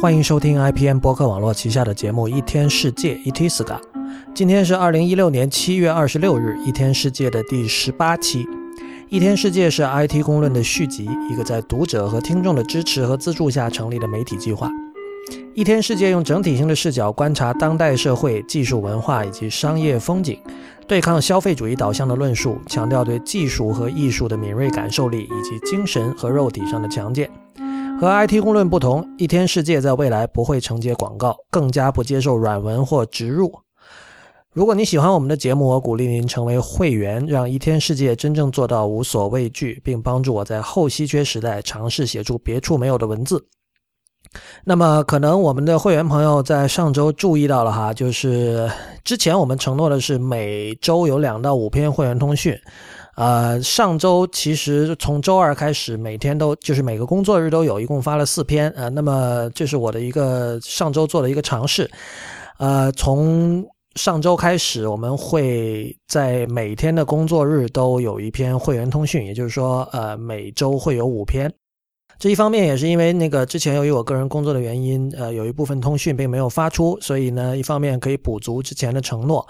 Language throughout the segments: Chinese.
欢迎收听 IPN 播客网络旗下的节目《一天世界》（Itiska）。今天是二零一六年七月二十六日，《一天世界》的第十八期。《一天世界》是 IT 公论的续集，一个在读者和听众的支持和资助下成立的媒体计划。《一天世界》用整体性的视角观察当代社会、技术文化以及商业风景，对抗消费主义导向的论述，强调对技术和艺术的敏锐感受力以及精神和肉体上的强健。和 IT 公论不同，一天世界在未来不会承接广告，更加不接受软文或植入。如果你喜欢我们的节目，我鼓励您成为会员，让一天世界真正做到无所畏惧，并帮助我在后稀缺时代尝试写出别处没有的文字。那么，可能我们的会员朋友在上周注意到了哈，就是之前我们承诺的是每周有两到五篇会员通讯。呃，上周其实从周二开始，每天都就是每个工作日都有，一共发了四篇。呃，那么这是我的一个上周做的一个尝试。呃，从上周开始，我们会在每天的工作日都有一篇会员通讯，也就是说，呃，每周会有五篇。这一方面也是因为那个之前由于我个人工作的原因，呃，有一部分通讯并没有发出，所以呢，一方面可以补足之前的承诺，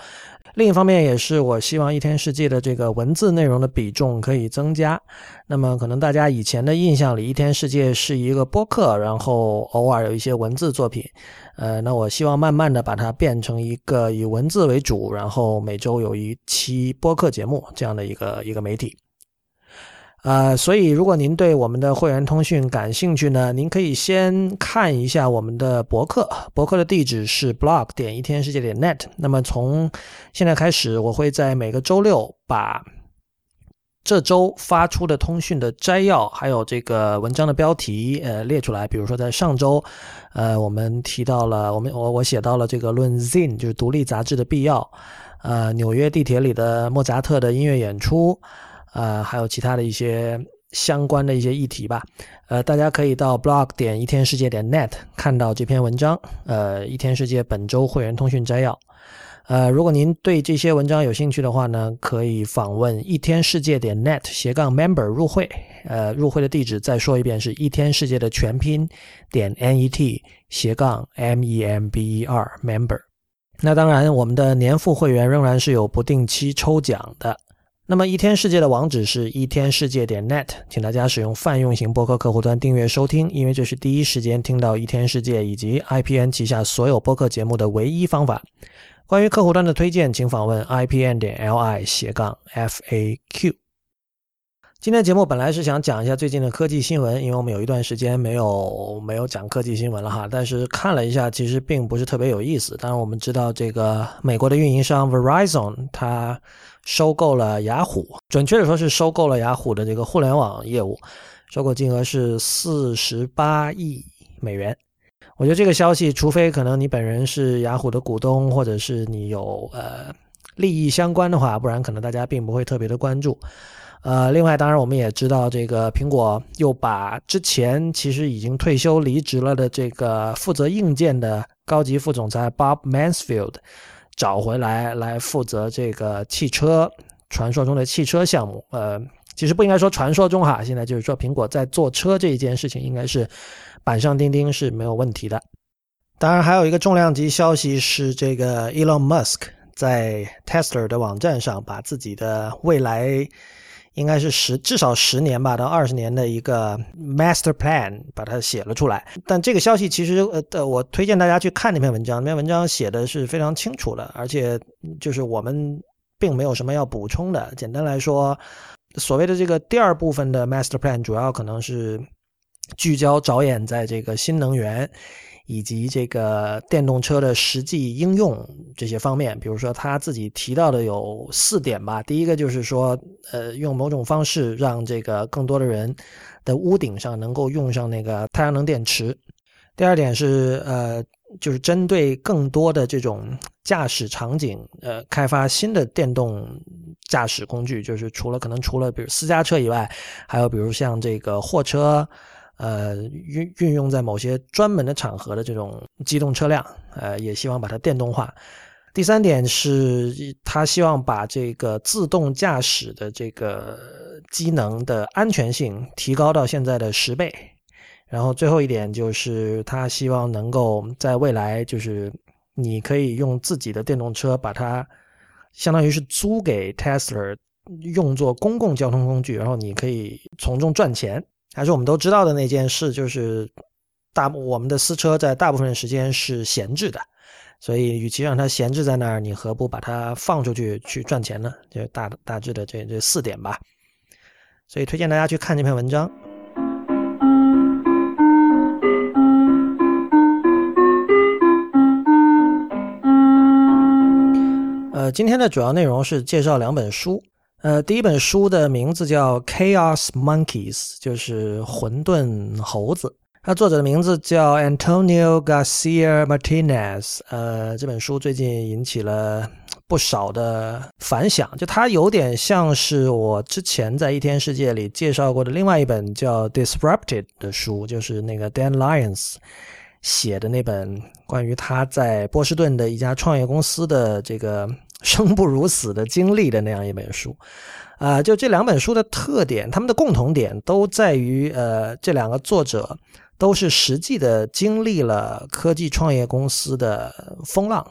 另一方面也是我希望一天世界的这个文字内容的比重可以增加。那么可能大家以前的印象里，一天世界是一个播客，然后偶尔有一些文字作品，呃，那我希望慢慢的把它变成一个以文字为主，然后每周有一期播客节目这样的一个一个媒体。呃，所以如果您对我们的会员通讯感兴趣呢，您可以先看一下我们的博客，博客的地址是 blog 点一天世界点 net。那么从现在开始，我会在每个周六把这周发出的通讯的摘要，还有这个文章的标题，呃，列出来。比如说在上周，呃，我们提到了我们我我写到了这个论 Zin 就是独立杂志的必要，呃，纽约地铁里的莫扎特的音乐演出。呃，还有其他的一些相关的一些议题吧。呃，大家可以到 blog 点一天世界点 net 看到这篇文章。呃，一天世界本周会员通讯摘要。呃，如果您对这些文章有兴趣的话呢，可以访问一天世界点 net 斜杠 member 入会。呃，入会的地址再说一遍，是一天世界的全拼点 net 斜杠 m e m b e r member。那当然，我们的年付会员仍然是有不定期抽奖的。那么一天世界的网址是一天世界点 net，请大家使用泛用型播客客户端订阅收听，因为这是第一时间听到一天世界以及 IPN 旗下所有播客节目的唯一方法。关于客户端的推荐，请访问 IPN 点 LI 斜杠 FAQ。今天节目本来是想讲一下最近的科技新闻，因为我们有一段时间没有没有讲科技新闻了哈。但是看了一下，其实并不是特别有意思。当然，我们知道这个美国的运营商 Verizon 它收购了雅虎，准确的说是收购了雅虎的这个互联网业务，收购金额是四十八亿美元。我觉得这个消息，除非可能你本人是雅虎的股东，或者是你有呃利益相关的话，不然可能大家并不会特别的关注。呃，另外，当然我们也知道，这个苹果又把之前其实已经退休离职了的这个负责硬件的高级副总裁 Bob Mansfield 找回来，来负责这个汽车传说中的汽车项目。呃，其实不应该说传说中哈，现在就是说苹果在做车这一件事情，应该是板上钉钉是没有问题的。当然，还有一个重量级消息是，这个 Elon Musk 在 Tesla 的网站上把自己的未来。应该是十至少十年吧，到二十年的一个 master plan，把它写了出来。但这个消息其实呃，我推荐大家去看那篇文章，那篇文章写的是非常清楚的，而且就是我们并没有什么要补充的。简单来说，所谓的这个第二部分的 master plan，主要可能是聚焦着眼在这个新能源。以及这个电动车的实际应用这些方面，比如说他自己提到的有四点吧。第一个就是说，呃，用某种方式让这个更多的人的屋顶上能够用上那个太阳能电池。第二点是，呃，就是针对更多的这种驾驶场景，呃，开发新的电动驾驶工具，就是除了可能除了比如私家车以外，还有比如像这个货车。呃，运运用在某些专门的场合的这种机动车辆，呃，也希望把它电动化。第三点是，他希望把这个自动驾驶的这个机能的安全性提高到现在的十倍。然后最后一点就是他希望能够在未来，就是你可以用自己的电动车把它，相当于是租给 Tesla 用作公共交通工具，然后你可以从中赚钱。还是我们都知道的那件事，就是大我们的私车在大部分时间是闲置的，所以与其让它闲置在那儿，你何不把它放出去去赚钱呢？就大大致的这这四点吧。所以推荐大家去看这篇文章。呃，今天的主要内容是介绍两本书。呃，第一本书的名字叫《Chaos Monkeys》，就是混沌猴子。它作者的名字叫 Antonio Garcia Martinez。呃，这本书最近引起了不少的反响。就它有点像是我之前在一天世界里介绍过的另外一本叫《Disrupted》的书，就是那个 Dan Lyons。写的那本关于他在波士顿的一家创业公司的这个生不如死的经历的那样一本书，啊，就这两本书的特点，他们的共同点都在于，呃，这两个作者都是实际的经历了科技创业公司的风浪，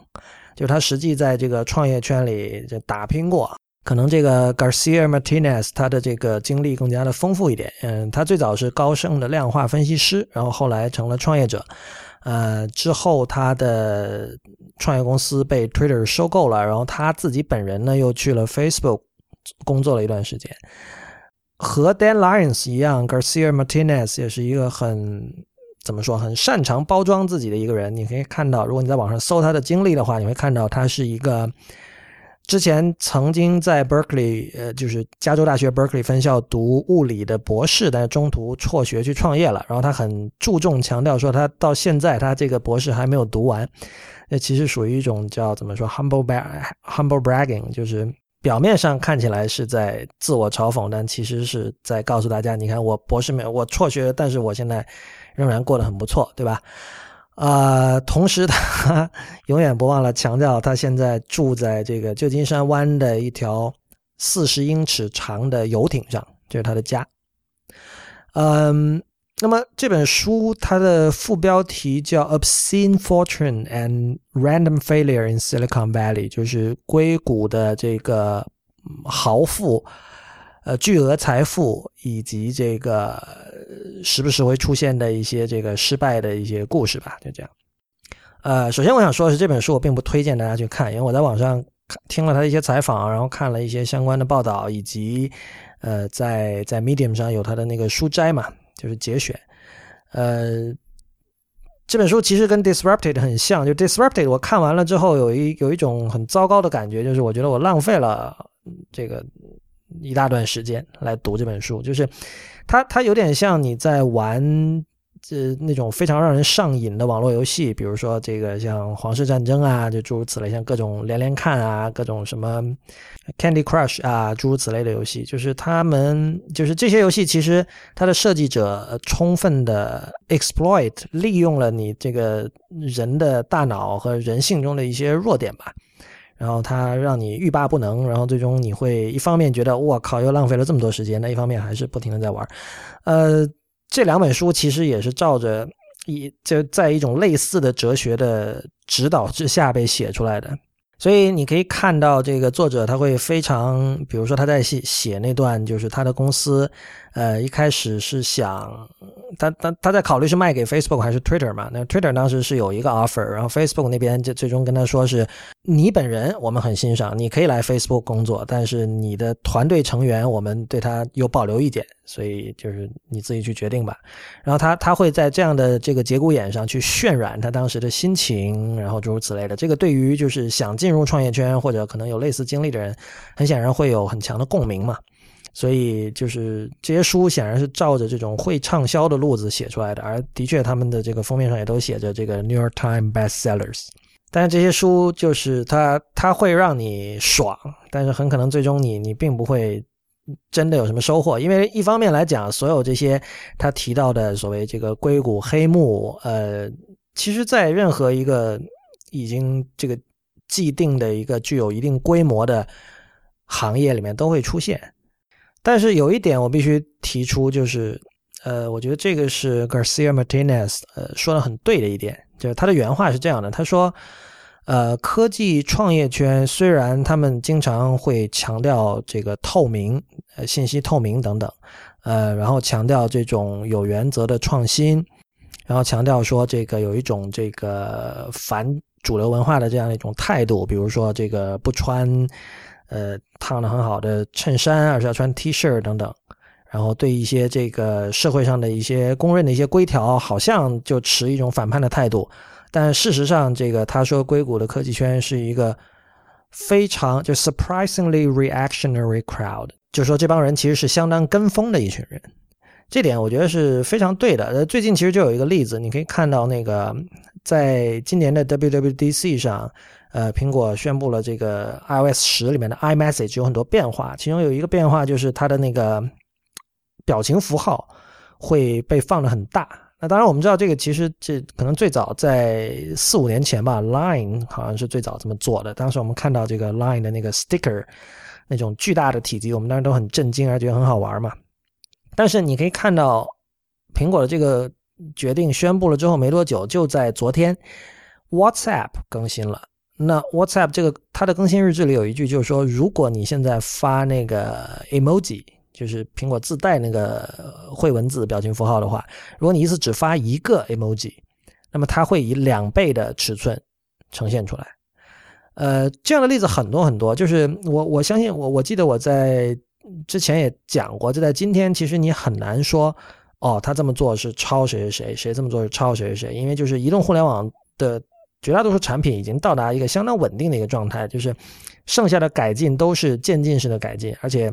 就是他实际在这个创业圈里就打拼过。可能这个 Garcia Martinez 他的这个经历更加的丰富一点。嗯，他最早是高盛的量化分析师，然后后来成了创业者。呃，之后他的创业公司被 Twitter 收购了，然后他自己本人呢又去了 Facebook 工作了一段时间。和 Dan Lyons 一样，Garcia Martinez 也是一个很怎么说很擅长包装自己的一个人。你可以看到，如果你在网上搜他的经历的话，你会看到他是一个。之前曾经在 Berkeley，呃，就是加州大学 Berkeley 分校读物理的博士，但是中途辍学去创业了。然后他很注重强调说，他到现在他这个博士还没有读完。那其实属于一种叫怎么说 humble brag humble bragging，就是表面上看起来是在自我嘲讽，但其实是在告诉大家，你看我博士没有，我辍学，但是我现在仍然过得很不错，对吧？啊，同时他 永远不忘了强调，他现在住在这个旧金山湾的一条四十英尺长的游艇上，这是他的家。嗯，那么这本书它的副标题叫《Obscene Fortune and Random Failure in Silicon Valley》，就是硅谷的这个豪富。呃，巨额财富以及这个时不时会出现的一些这个失败的一些故事吧，就这样。呃，首先我想说的是，这本书我并不推荐大家去看，因为我在网上听了他的一些采访，然后看了一些相关的报道，以及呃，在在 Medium 上有他的那个书摘嘛，就是节选。呃，这本书其实跟 Disrupted 很像，就 Disrupted 我看完了之后有一有一种很糟糕的感觉，就是我觉得我浪费了这个。一大段时间来读这本书，就是它，它有点像你在玩。这那种非常让人上瘾的网络游戏，比如说这个像《皇室战争》啊，就诸如此类，像各种连连看啊，各种什么 Candy Crush 啊，诸如此类的游戏，就是他们就是这些游戏，其实它的设计者充分的 exploit 利用了你这个人的大脑和人性中的一些弱点吧，然后它让你欲罢不能，然后最终你会一方面觉得我靠又浪费了这么多时间，那一方面还是不停的在玩，呃。这两本书其实也是照着一就在一种类似的哲学的指导之下被写出来的。所以你可以看到，这个作者他会非常，比如说他在写写那段，就是他的公司，呃，一开始是想，他他他在考虑是卖给 Facebook 还是 Twitter 嘛？那 Twitter 当时是有一个 offer，然后 Facebook 那边就最终跟他说是，你本人我们很欣赏，你可以来 Facebook 工作，但是你的团队成员我们对他有保留意见，所以就是你自己去决定吧。然后他他会在这样的这个节骨眼上去渲染他当时的心情，然后诸如此类的。这个对于就是想进。入创业圈或者可能有类似经历的人，很显然会有很强的共鸣嘛。所以就是这些书显然是照着这种会畅销的路子写出来的，而的确他们的这个封面上也都写着这个 New York Times Bestsellers。但是这些书就是它它会让你爽，但是很可能最终你你并不会真的有什么收获，因为一方面来讲，所有这些他提到的所谓这个硅谷黑幕，呃，其实在任何一个已经这个。既定的一个具有一定规模的行业里面都会出现，但是有一点我必须提出，就是呃，我觉得这个是 Garcia Martinez 呃说的很对的一点，就是他的原话是这样的，他说，呃，科技创业圈虽然他们经常会强调这个透明，呃，信息透明等等，呃，然后强调这种有原则的创新，然后强调说这个有一种这个反主流文化的这样一种态度，比如说这个不穿。呃，烫的很好的衬衫，而是要穿 T 恤等等。然后对一些这个社会上的一些公认的一些规条，好像就持一种反叛的态度。但事实上，这个他说硅谷的科技圈是一个非常就 surprisingly reactionary crowd，就是说这帮人其实是相当跟风的一群人。这点我觉得是非常对的。呃，最近其实就有一个例子，你可以看到那个在今年的 WWDC 上。呃，苹果宣布了这个 iOS 十里面的 iMessage 有很多变化，其中有一个变化就是它的那个表情符号会被放的很大。那当然我们知道这个其实这可能最早在四五年前吧，Line 好像是最早这么做的。当时我们看到这个 Line 的那个 sticker 那种巨大的体积，我们当时都很震惊，而且很好玩嘛。但是你可以看到苹果的这个决定宣布了之后没多久，就在昨天，WhatsApp 更新了。那 WhatsApp 这个它的更新日志里有一句，就是说，如果你现在发那个 emoji，就是苹果自带那个绘文字表情符号的话，如果你一次只发一个 emoji，那么它会以两倍的尺寸呈现出来。呃，这样的例子很多很多，就是我我相信我我记得我在之前也讲过，就在今天，其实你很难说哦，他这么做是抄谁谁谁，谁这么做是抄谁谁谁，因为就是移动互联网的。绝大多数产品已经到达一个相当稳定的一个状态，就是剩下的改进都是渐进式的改进，而且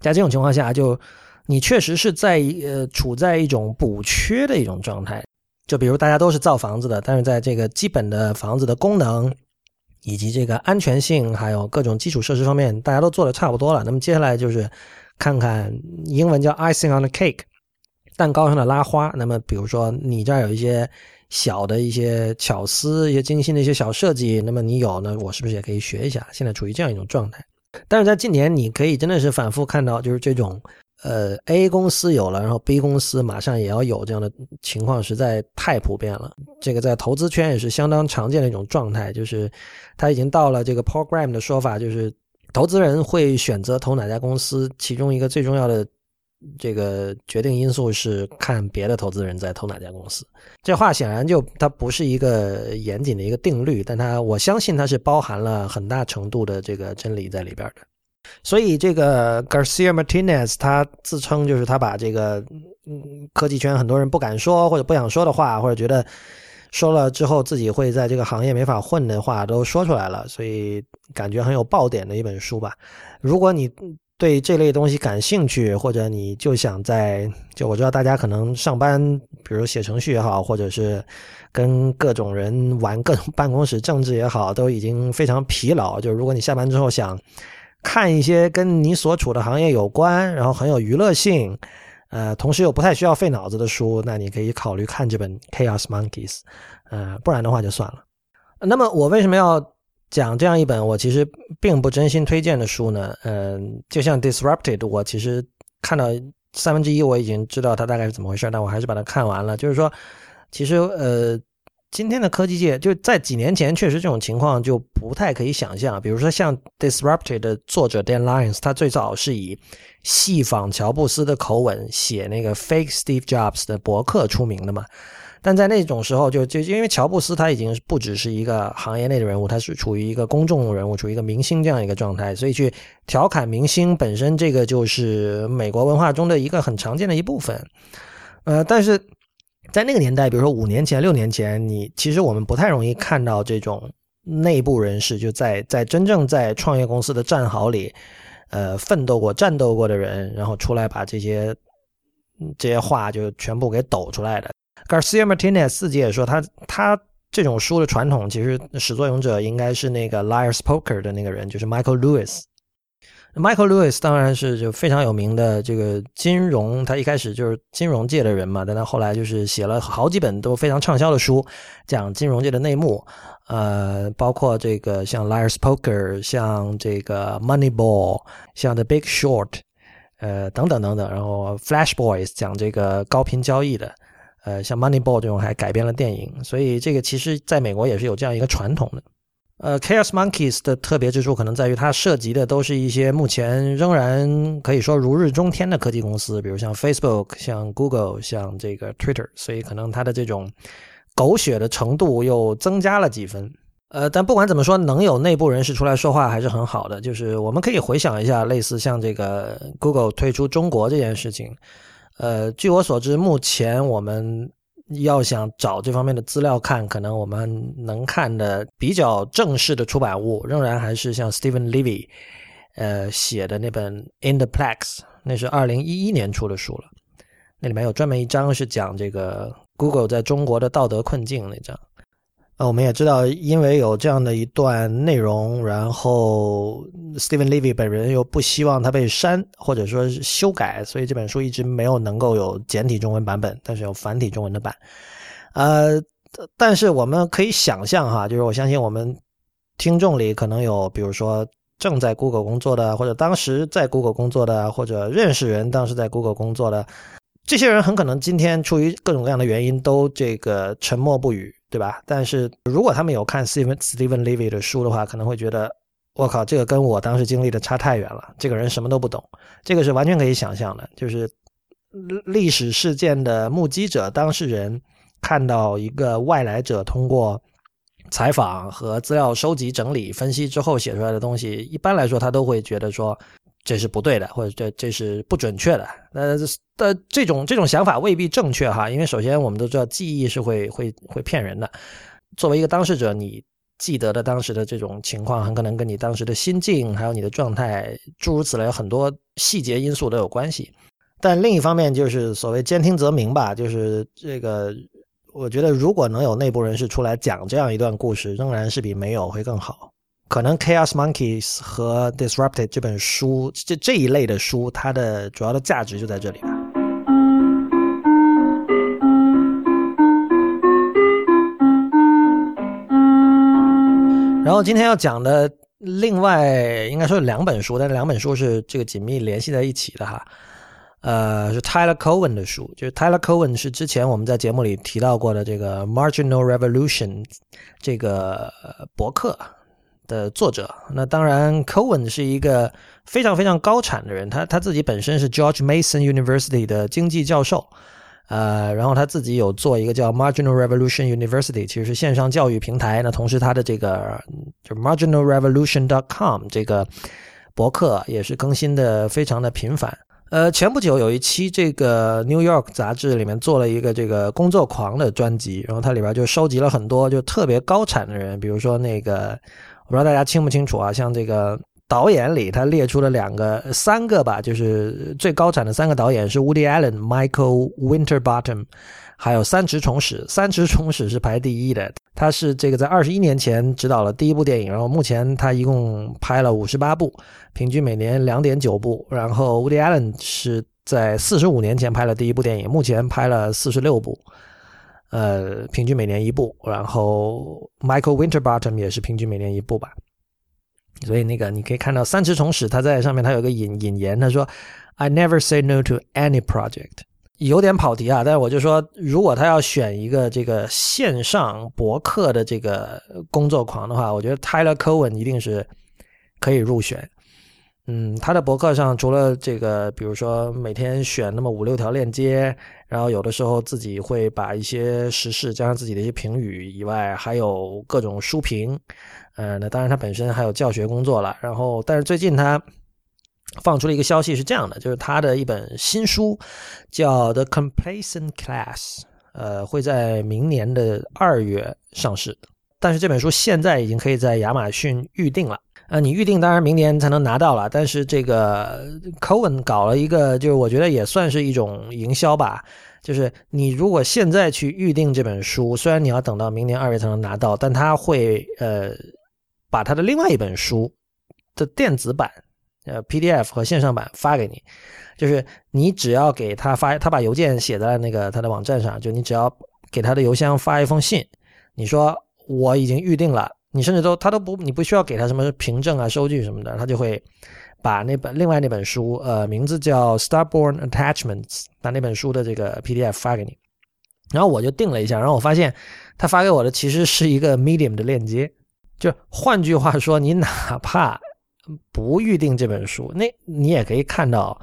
在这种情况下，就你确实是在呃处在一种补缺的一种状态。就比如大家都是造房子的，但是在这个基本的房子的功能以及这个安全性，还有各种基础设施方面，大家都做的差不多了。那么接下来就是看看英文叫 icing on the cake，蛋糕上的拉花。那么比如说你这儿有一些。小的一些巧思，一些精心的一些小设计，那么你有呢？我是不是也可以学一下？现在处于这样一种状态。但是在近年，你可以真的是反复看到，就是这种，呃，A 公司有了，然后 B 公司马上也要有这样的情况，实在太普遍了。这个在投资圈也是相当常见的一种状态，就是他已经到了这个 program 的说法，就是投资人会选择投哪家公司，其中一个最重要的。这个决定因素是看别的投资人在投哪家公司。这话显然就它不是一个严谨的一个定律，但它我相信它是包含了很大程度的这个真理在里边的。所以这个 Garcia Martinez 他自称就是他把这个嗯科技圈很多人不敢说或者不想说的话，或者觉得说了之后自己会在这个行业没法混的话都说出来了，所以感觉很有爆点的一本书吧。如果你对这类东西感兴趣，或者你就想在就我知道大家可能上班，比如写程序也好，或者是跟各种人玩各种办公室政治也好，都已经非常疲劳。就如果你下班之后想看一些跟你所处的行业有关，然后很有娱乐性，呃，同时又不太需要费脑子的书，那你可以考虑看这本《Chaos Monkeys》。呃，不然的话就算了。那么我为什么要？讲这样一本我其实并不真心推荐的书呢，嗯，就像 Disrupted，我其实看到三分之一我已经知道它大概是怎么回事，但我还是把它看完了。就是说，其实呃，今天的科技界就在几年前确实这种情况就不太可以想象。比如说像 Disrupted 的作者 Dan Lyons，他最早是以戏仿乔布斯的口吻写那个 Fake Steve Jobs 的博客出名的嘛。但在那种时候，就就因为乔布斯他已经不只是一个行业内的人物，他是处于一个公众人物，处于一个明星这样一个状态，所以去调侃明星本身，这个就是美国文化中的一个很常见的一部分。呃，但是在那个年代，比如说五年前、六年前，你其实我们不太容易看到这种内部人士就在在真正在创业公司的战壕里，呃，奋斗过、战斗过的人，然后出来把这些这些话就全部给抖出来的。Garcia Martinez 自己也说，他他这种书的传统，其实始作俑者应该是那个 Liar's Poker 的那个人，就是 Michael Lewis。Michael Lewis 当然是就非常有名的这个金融，他一开始就是金融界的人嘛，但他后来就是写了好几本都非常畅销的书，讲金融界的内幕，呃，包括这个像 Liar's Poker，像这个 Moneyball，像 The Big Short。呃，等等等等。然后 Flash Boys 讲这个高频交易的，呃，像 Moneyball 这种还改编了电影，所以这个其实在美国也是有这样一个传统的。呃，Chaos Monkeys 的特别之处可能在于它涉及的都是一些目前仍然可以说如日中天的科技公司，比如像 Facebook、像 Google、像这个 Twitter，所以可能它的这种狗血的程度又增加了几分。呃，但不管怎么说，能有内部人士出来说话还是很好的。就是我们可以回想一下，类似像这个 Google 退出中国这件事情。呃，据我所知，目前我们。要想找这方面的资料看，可能我们能看的比较正式的出版物，仍然还是像 Steven Levy，呃写的那本《In the Plex》，那是二零一一年出的书了。那里面有专门一章是讲这个 Google 在中国的道德困境那章。呃，我们也知道，因为有这样的一段内容，然后 Stephen Levy 本人又不希望它被删或者说修改，所以这本书一直没有能够有简体中文版本，但是有繁体中文的版。呃，但是我们可以想象哈，就是我相信我们听众里可能有，比如说正在 Google 工作的，或者当时在 Google 工作的，或者认识人当时在 Google 工作的，这些人很可能今天出于各种各样的原因都这个沉默不语。对吧？但是如果他们有看 Steven Steven Levy 的书的话，可能会觉得，我靠，这个跟我当时经历的差太远了。这个人什么都不懂，这个是完全可以想象的。就是历史事件的目击者、当事人看到一个外来者通过采访和资料收集、整理、分析之后写出来的东西，一般来说他都会觉得说。这是不对的，或者这这是不准确的。呃，的这种这种想法未必正确哈，因为首先我们都知道记忆是会会会骗人的。作为一个当事者，你记得的当时的这种情况，很可能跟你当时的心境，还有你的状态，诸如此类很多细节因素都有关系。但另一方面，就是所谓兼听则明吧，就是这个，我觉得如果能有内部人士出来讲这样一段故事，仍然是比没有会更好。可能《Chaos Monkeys》和《Disrupted》这本书，这这一类的书，它的主要的价值就在这里吧。然后今天要讲的另外应该说两本书，但是两本书是这个紧密联系在一起的哈。呃，是 Tyler Cowen 的书，就是 Tyler Cowen 是之前我们在节目里提到过的这个《Marginal Revolution》这个博客。的作者，那当然，Cohen 是一个非常非常高产的人，他他自己本身是 George Mason University 的经济教授，呃，然后他自己有做一个叫 Marginal Revolution University，其实是线上教育平台。那同时他的这个就 marginalrevolution.com 这个博客也是更新的非常的频繁。呃，前不久有一期这个 New York 杂志里面做了一个这个工作狂的专辑，然后它里边就收集了很多就特别高产的人，比如说那个。不知道大家清不清楚啊？像这个导演里，他列出了两个、三个吧，就是最高产的三个导演是 Woody Allen、Michael Winterbottom，还有三池崇史。三池崇史是排第一的，他是这个在二十一年前执导了第一部电影，然后目前他一共拍了五十八部，平均每年两点九部。然后 Woody Allen 是在四十五年前拍了第一部电影，目前拍了四十六部。呃，平均每年一部，然后 Michael Winterbottom 也是平均每年一部吧。所以那个你可以看到三池崇史他在上面，他有个引引言，他说：“I never say no to any project。”有点跑题啊，但是我就说，如果他要选一个这个线上博客的这个工作狂的话，我觉得 Tyler Cohen 一定是可以入选。嗯，他的博客上除了这个，比如说每天选那么五六条链接，然后有的时候自己会把一些时事加上自己的一些评语以外，还有各种书评。呃，那当然他本身还有教学工作了。然后，但是最近他放出了一个消息是这样的，就是他的一本新书叫《The Complacent Class》，呃，会在明年的二月上市。但是这本书现在已经可以在亚马逊预定了。呃，你预定当然明年才能拿到了，但是这个 Cohen 搞了一个，就是我觉得也算是一种营销吧。就是你如果现在去预定这本书，虽然你要等到明年二月才能拿到，但他会呃把他的另外一本书的电子版呃 PDF 和线上版发给你。就是你只要给他发，他把邮件写在那个他的网站上，就你只要给他的邮箱发一封信，你说我已经预定了。你甚至都他都不，你不需要给他什么凭证啊、收据什么的，他就会把那本另外那本书，呃，名字叫《Starborn Attachments》，把那本书的这个 PDF 发给你。然后我就定了一下，然后我发现他发给我的其实是一个 Medium 的链接。就换句话说，你哪怕不预定这本书，那你也可以看到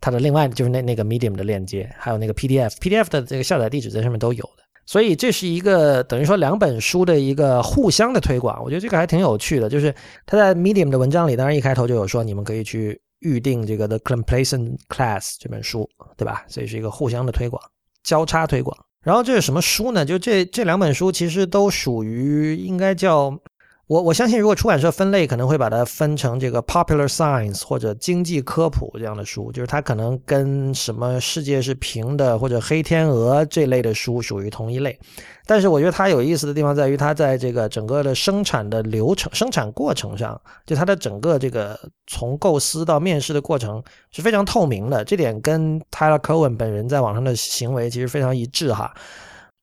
它的另外就是那那个 Medium 的链接，还有那个 PDF，PDF 的这个下载地址在上面都有的。所以这是一个等于说两本书的一个互相的推广，我觉得这个还挺有趣的。就是他在 Medium 的文章里，当然一开头就有说你们可以去预定这个 The Complacent Class 这本书，对吧？所以是一个互相的推广，交叉推广。然后这是什么书呢？就这这两本书其实都属于应该叫。我我相信，如果出版社分类，可能会把它分成这个 popular science 或者经济科普这样的书，就是它可能跟什么世界是平的或者黑天鹅这类的书属于同一类。但是我觉得它有意思的地方在于，它在这个整个的生产的流程、生产过程上，就它的整个这个从构思到面试的过程是非常透明的。这点跟 Tyler Cowen 本人在网上的行为其实非常一致哈。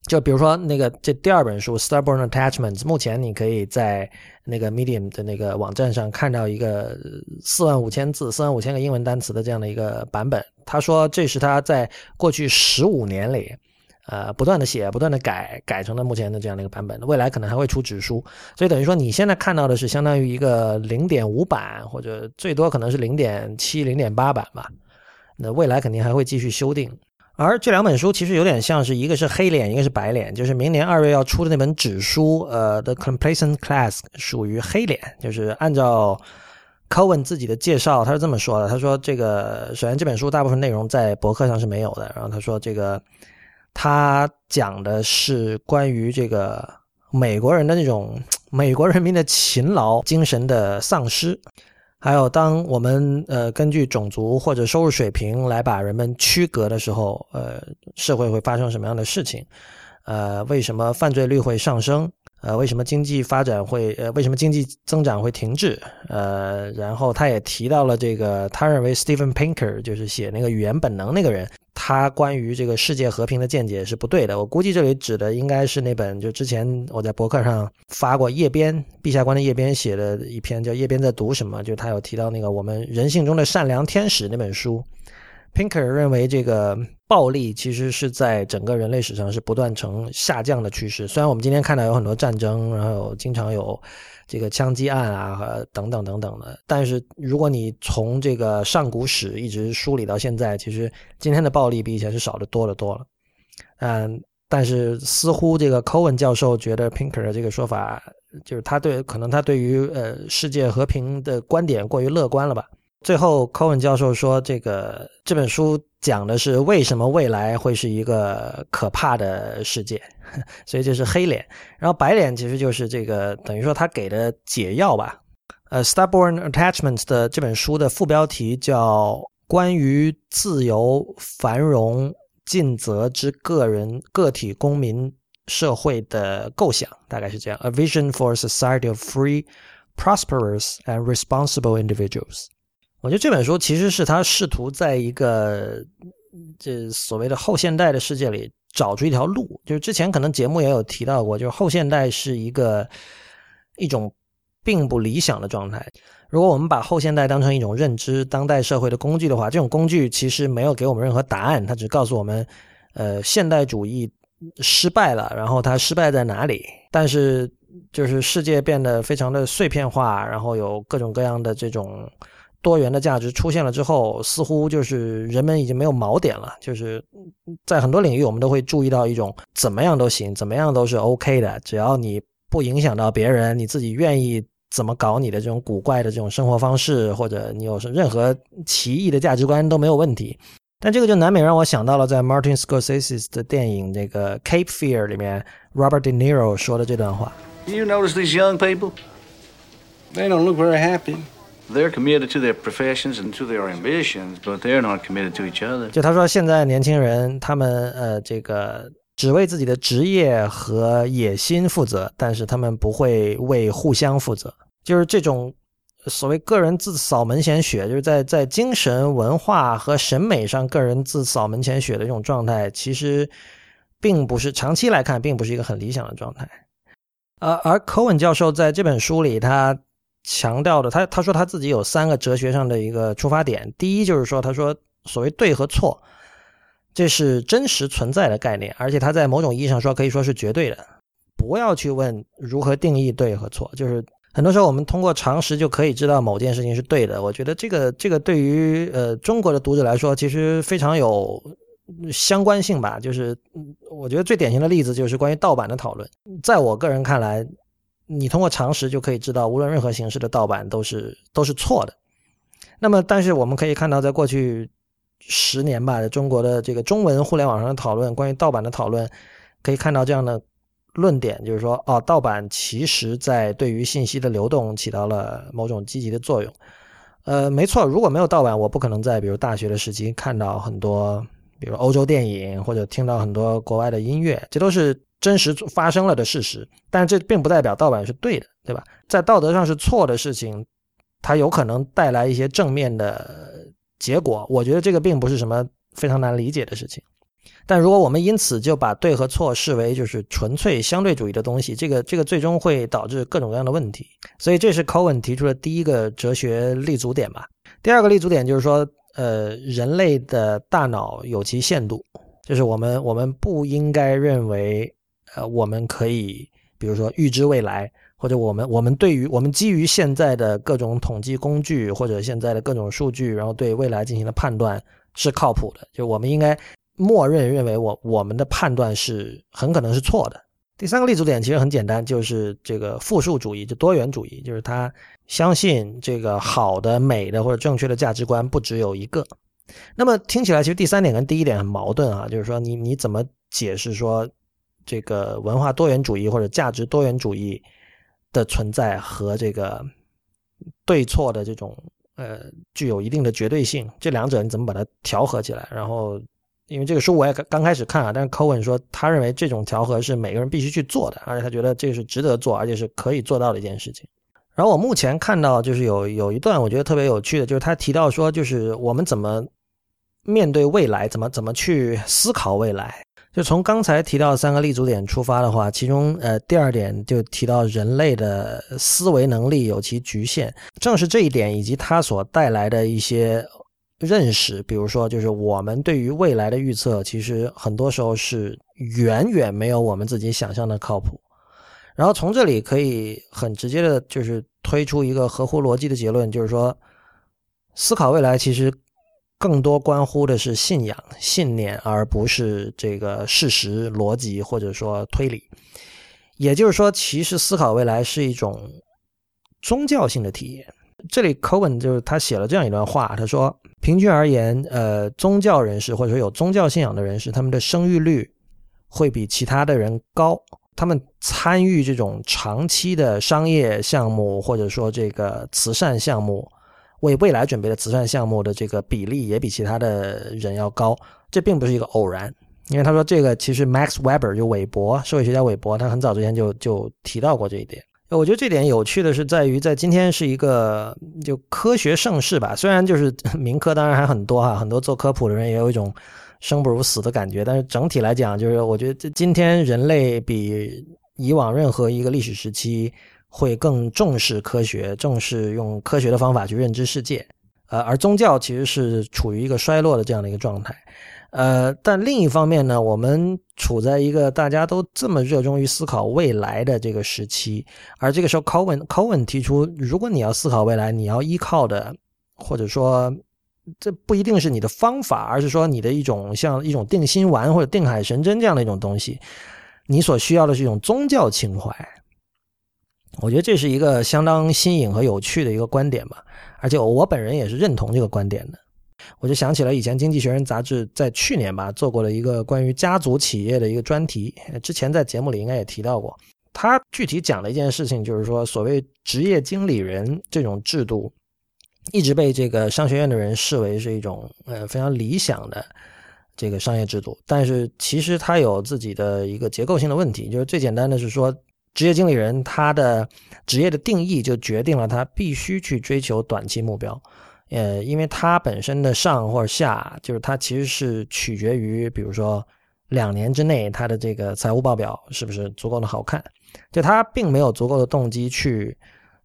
就比如说那个这第二本书《Starborn Attachments》，目前你可以在那个 Medium 的那个网站上看到一个四万五千字、四万五千个英文单词的这样的一个版本。他说这是他在过去十五年里，呃，不断的写、不断的改，改成了目前的这样的一个版本。未来可能还会出纸书，所以等于说你现在看到的是相当于一个零点五版，或者最多可能是零点七、零点八版吧。那未来肯定还会继续修订。而这两本书其实有点像是一个是黑脸，一个是白脸。就是明年二月要出的那本纸书，呃，《The Complacent Class》属于黑脸。就是按照 Cohen 自己的介绍，他是这么说的：他说，这个首先这本书大部分内容在博客上是没有的。然后他说，这个他讲的是关于这个美国人的那种美国人民的勤劳精神的丧失。还有，当我们呃根据种族或者收入水平来把人们区隔的时候，呃，社会会发生什么样的事情？呃，为什么犯罪率会上升？呃，为什么经济发展会呃，为什么经济增长会停滞？呃，然后他也提到了这个，他认为 Steven Pinker 就是写那个语言本能那个人。他关于这个世界和平的见解是不对的。我估计这里指的应该是那本，就之前我在博客上发过叶边陛下官的叶边写的一篇叫《叶边在读什么》，就他有提到那个我们人性中的善良天使那本书。Pinker 认为这个暴力其实是在整个人类史上是不断呈下降的趋势。虽然我们今天看到有很多战争，然后经常有。这个枪击案啊，等等等等的，但是如果你从这个上古史一直梳理到现在，其实今天的暴力比以前是少的多的多了。嗯，但是似乎这个 Cohen 教授觉得 Pinker 的这个说法，就是他对可能他对于呃世界和平的观点过于乐观了吧。最后，Cohen 教授说：“这个这本书讲的是为什么未来会是一个可怕的世界，所以这是黑脸。然后白脸其实就是这个，等于说他给的解药吧。呃，《Starborn Attachments》的这本书的副标题叫《关于自由、繁荣、尽责之个人、个体、公民社会的构想》，大概是这样：“A Vision for a Society of Free, Prosperous, and Responsible Individuals。”我觉得这本书其实是他试图在一个这所谓的后现代的世界里找出一条路。就是之前可能节目也有提到过，就是后现代是一个一种并不理想的状态。如果我们把后现代当成一种认知当代社会的工具的话，这种工具其实没有给我们任何答案，它只告诉我们，呃，现代主义失败了，然后它失败在哪里。但是就是世界变得非常的碎片化，然后有各种各样的这种。多元的价值出现了之后，似乎就是人们已经没有锚点了。就是在很多领域，我们都会注意到一种怎么样都行，怎么样都是 OK 的，只要你不影响到别人，你自己愿意怎么搞你的这种古怪的这种生活方式，或者你有任何奇异的价值观都没有问题。但这个就难免让我想到了在 Martin Scorsese 的电影《那个 Cape Fear》里面 Robert De Niro 说的这段话。You notice these young people? They don't look very happy. They're committed to their professions and to their ambitions, but they're not committed to each other. 就他说，现在年轻人他们呃，这个只为自己的职业和野心负责，但是他们不会为互相负责。就是这种所谓个人自扫门前雪，就是在在精神文化和审美上个人自扫门前雪的这种状态，其实并不是长期来看，并不是一个很理想的状态。呃，而 Cohen 教授在这本书里，他强调的，他他说他自己有三个哲学上的一个出发点。第一就是说，他说所谓对和错，这是真实存在的概念，而且他在某种意义上说可以说是绝对的。不要去问如何定义对和错，就是很多时候我们通过常识就可以知道某件事情是对的。我觉得这个这个对于呃中国的读者来说，其实非常有相关性吧。就是我觉得最典型的例子就是关于盗版的讨论，在我个人看来。你通过常识就可以知道，无论任何形式的盗版都是都是错的。那么，但是我们可以看到，在过去十年吧，中国的这个中文互联网上的讨论，关于盗版的讨论，可以看到这样的论点，就是说，哦，盗版其实在对于信息的流动起到了某种积极的作用。呃，没错，如果没有盗版，我不可能在比如大学的时期看到很多，比如欧洲电影，或者听到很多国外的音乐，这都是。真实发生了的事实，但这并不代表盗版是对的，对吧？在道德上是错的事情，它有可能带来一些正面的结果。我觉得这个并不是什么非常难理解的事情。但如果我们因此就把对和错视为就是纯粹相对主义的东西，这个这个最终会导致各种各样的问题。所以这是 Cohen 提出的第一个哲学立足点吧。第二个立足点就是说，呃，人类的大脑有其限度，就是我们我们不应该认为。呃，我们可以比如说预知未来，或者我们我们对于我们基于现在的各种统计工具或者现在的各种数据，然后对未来进行的判断是靠谱的。就我们应该默认认为我我们的判断是很可能是错的。第三个立足点其实很简单，就是这个复数主义，就多元主义，就是他相信这个好的、美的或者正确的价值观不只有一个。那么听起来其实第三点跟第一点很矛盾啊，就是说你你怎么解释说？这个文化多元主义或者价值多元主义的存在和这个对错的这种呃具有一定的绝对性，这两者你怎么把它调和起来？然后，因为这个书我也刚开始看啊，但是 Cohen 说他认为这种调和是每个人必须去做的，而且他觉得这是值得做，而且是可以做到的一件事情。然后我目前看到就是有有一段我觉得特别有趣的，就是他提到说，就是我们怎么面对未来，怎么怎么去思考未来。就从刚才提到三个立足点出发的话，其中呃第二点就提到人类的思维能力有其局限，正是这一点以及它所带来的一些认识，比如说就是我们对于未来的预测，其实很多时候是远远没有我们自己想象的靠谱。然后从这里可以很直接的，就是推出一个合乎逻辑的结论，就是说思考未来其实。更多关乎的是信仰、信念，而不是这个事实、逻辑或者说推理。也就是说，其实思考未来是一种宗教性的体验。这里 Cohen 就是他写了这样一段话，他说：平均而言，呃，宗教人士或者说有宗教信仰的人士，他们的生育率会比其他的人高。他们参与这种长期的商业项目或者说这个慈善项目。为未来准备的慈善项目的这个比例也比其他的人要高，这并不是一个偶然，因为他说这个其实 Max Weber 就韦伯社会学家韦伯，他很早之前就就提到过这一点。我觉得这点有趣的是在于，在今天是一个就科学盛世吧，虽然就是 民科当然还很多哈，很多做科普的人也有一种生不如死的感觉，但是整体来讲，就是我觉得今天人类比以往任何一个历史时期。会更重视科学，重视用科学的方法去认知世界，呃，而宗教其实是处于一个衰落的这样的一个状态，呃，但另一方面呢，我们处在一个大家都这么热衷于思考未来的这个时期，而这个时候，Cohen Cohen 提出，如果你要思考未来，你要依靠的，或者说这不一定是你的方法，而是说你的一种像一种定心丸或者定海神针这样的一种东西，你所需要的是一种宗教情怀。我觉得这是一个相当新颖和有趣的一个观点吧，而且我本人也是认同这个观点的。我就想起了以前《经济学人》杂志在去年吧做过的一个关于家族企业的一个专题，之前在节目里应该也提到过。他具体讲了一件事情，就是说所谓职业经理人这种制度，一直被这个商学院的人视为是一种呃非常理想的这个商业制度，但是其实它有自己的一个结构性的问题，就是最简单的是说。职业经理人他的职业的定义就决定了他必须去追求短期目标，呃，因为他本身的上或者下，就是他其实是取决于，比如说两年之内他的这个财务报表是不是足够的好看，就他并没有足够的动机去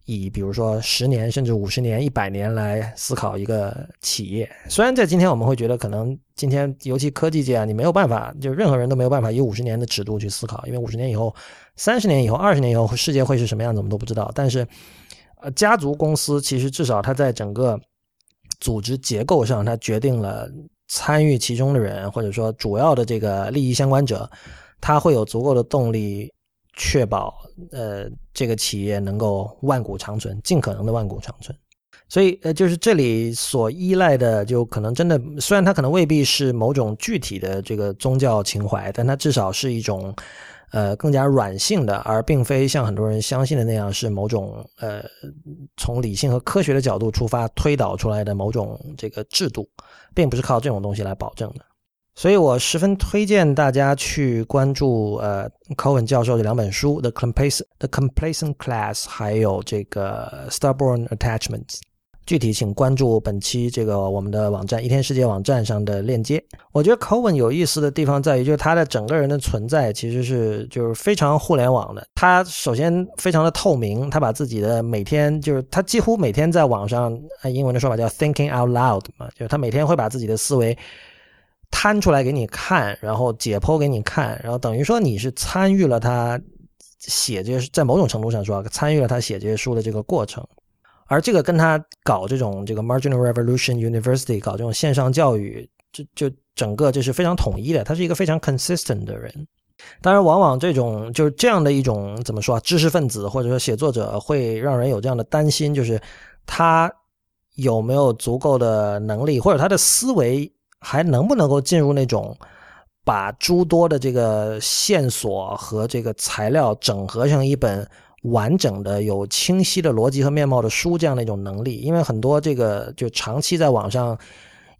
以比如说十年甚至五十年、一百年来思考一个企业。虽然在今天我们会觉得，可能今天尤其科技界啊，你没有办法，就任何人都没有办法以五十年的尺度去思考，因为五十年以后、三十年以后、二十年以后世界会是什么样子，我们都不知道。但是，呃，家族公司其实至少它在整个组织结构上，它决定了参与其中的人，或者说主要的这个利益相关者，他会有足够的动力。确保呃这个企业能够万古长存，尽可能的万古长存。所以呃就是这里所依赖的，就可能真的虽然它可能未必是某种具体的这个宗教情怀，但它至少是一种呃更加软性的，而并非像很多人相信的那样是某种呃从理性和科学的角度出发推导出来的某种这个制度，并不是靠这种东西来保证的。所以我十分推荐大家去关注呃 Cohen 教授这两本书《The Complacent The Complacent Class》还有这个《Stubborn Attachments》。具体请关注本期这个我们的网站一天世界网站上的链接。我觉得 Cohen 有意思的地方在于，就是他的整个人的存在其实是就是非常互联网的。他首先非常的透明，他把自己的每天就是他几乎每天在网上，英文的说法叫 “thinking out loud” 嘛，就是他每天会把自己的思维。摊出来给你看，然后解剖给你看，然后等于说你是参与了他写这些，在某种程度上说，参与了他写这些书的这个过程。而这个跟他搞这种这个 Marginal Revolution University 搞这种线上教育，就就整个这是非常统一的。他是一个非常 consistent 的人。当然，往往这种就是这样的一种怎么说啊，知识分子或者说写作者会让人有这样的担心，就是他有没有足够的能力，或者他的思维。还能不能够进入那种把诸多的这个线索和这个材料整合成一本完整的、有清晰的逻辑和面貌的书这样的一种能力？因为很多这个就长期在网上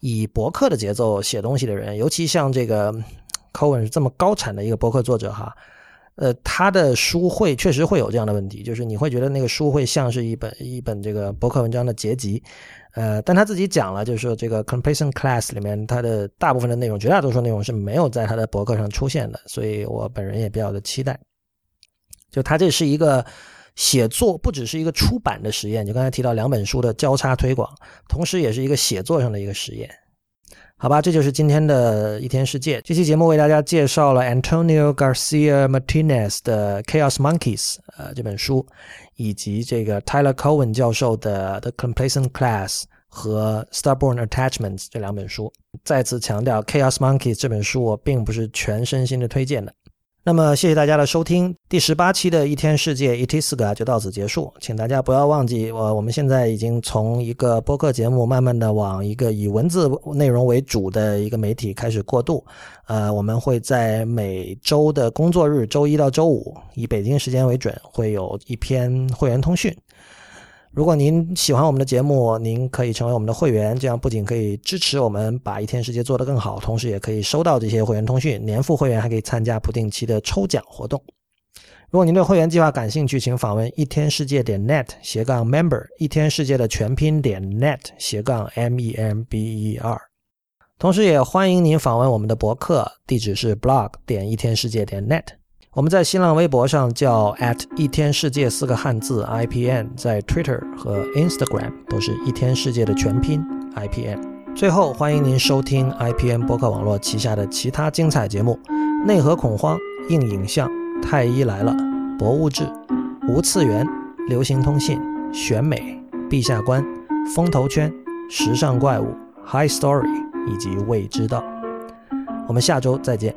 以博客的节奏写东西的人，尤其像这个 Cohen 是这么高产的一个博客作者哈，呃，他的书会确实会有这样的问题，就是你会觉得那个书会像是一本一本这个博客文章的结集。呃，但他自己讲了，就是说这个 completion class 里面，它的大部分的内容，绝大多数内容是没有在他的博客上出现的，所以我本人也比较的期待。就他这是一个写作，不只是一个出版的实验，就刚才提到两本书的交叉推广，同时也是一个写作上的一个实验。好吧，这就是今天的一天世界。这期节目为大家介绍了 Antonio Garcia Martinez 的 Chaos Monkeys，呃，这本书，以及这个 Tyler Cohen 教授的 The Complacent Class 和 Stubborn Attachments 这两本书。再次强调，Chaos Monkeys 这本书我并不是全身心的推荐的。那么，谢谢大家的收听。第十八期的一天世界 ET 四个就到此结束，请大家不要忘记，我我们现在已经从一个播客节目，慢慢的往一个以文字内容为主的一个媒体开始过渡。呃，我们会在每周的工作日，周一到周五，以北京时间为准，会有一篇会员通讯。如果您喜欢我们的节目，您可以成为我们的会员，这样不仅可以支持我们把一天世界做得更好，同时也可以收到这些会员通讯。年付会员还可以参加不定期的抽奖活动。如果您对会员计划感兴趣，请访问一天世界点 net 斜杠 member，一天世界的全拼点 net 斜杠 m e m b e r。同时也欢迎您访问我们的博客，地址是 blog 点一天世界点 net。我们在新浪微博上叫 at 一天世界四个汉字 IPN，在 Twitter 和 Instagram 都是一天世界的全拼 IPN。最后，欢迎您收听 IPN 播客网络旗下的其他精彩节目：内核恐慌、硬影像、太医来了、博物志、无次元、流行通信、选美、陛下观、风投圈、时尚怪物、High Story 以及未知道。我们下周再见。